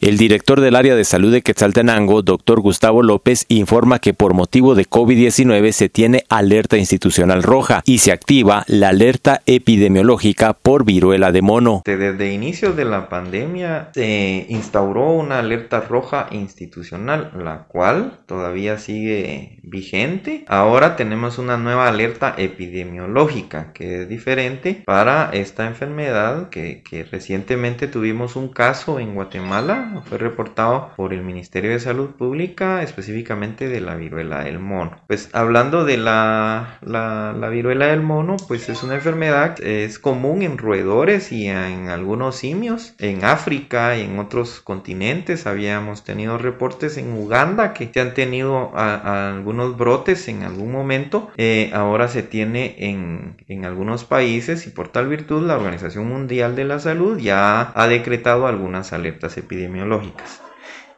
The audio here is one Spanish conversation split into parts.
El director del área de salud de Quetzaltenango, doctor Gustavo López, informa que por motivo de COVID-19 se tiene alerta institucional roja y se activa la alerta epidemiológica por viruela de mono. Desde inicios de la pandemia se instauró una alerta roja institucional, la cual todavía sigue vigente. Ahora tenemos una nueva alerta epidemiológica que es diferente para esta enfermedad que, que recientemente tuvimos un caso en Guatemala fue reportado por el Ministerio de Salud Pública, específicamente de la viruela del mono. Pues hablando de la, la, viruela del mono, pues es una enfermedad, es común en roedores y en algunos simios. En África y en otros continentes habíamos tenido reportes en Uganda que se han tenido algunos brotes en algún momento. Eh, ahora se tiene en, en algunos países y por tal virtud la Organización Mundial de la Salud ya ha decretado algunas alertas epidemiológicas epidemiológicas.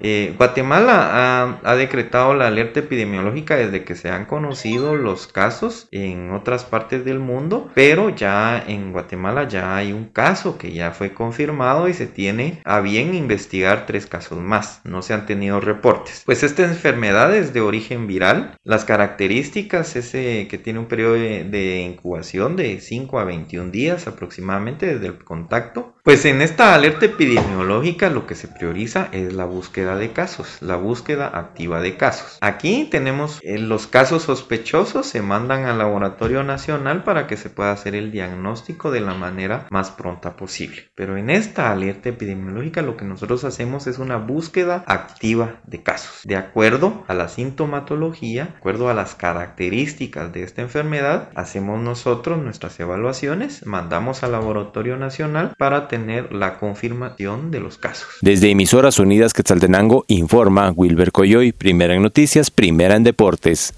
Eh, Guatemala ha, decretado la alerta epidemiológica desde que se han conocido los casos en otras partes del mundo, pero ya en Guatemala ya hay un caso que ya fue confirmado y se tiene a bien investigar tres casos más. No se han tenido reportes. Pues esta enfermedad es de origen viral. Las características es que tiene un periodo de, de incubación de 5 a 21 días aproximadamente desde el contacto. Pues en esta alerta epidemiológica lo que se prioriza es la búsqueda de casos, la búsqueda activa de casos. Aquí tenemos eh, los casos sospechosos, se mandan al laboratorio nacional para que se pueda hacer el diagnóstico de la manera más pronta posible. Pero en esta alerta epidemiológica lo que nosotros hacemos es una búsqueda activa de casos. De acuerdo a la sintomatología, de acuerdo a las características de esta enfermedad, hacemos nosotros nuestras evaluaciones, mandamos al laboratorio nacional para tener la confirmación de los casos. Desde Emisoras Unidas Quetzaltenango informa Wilber Coyoy, primera en noticias, primera en deportes.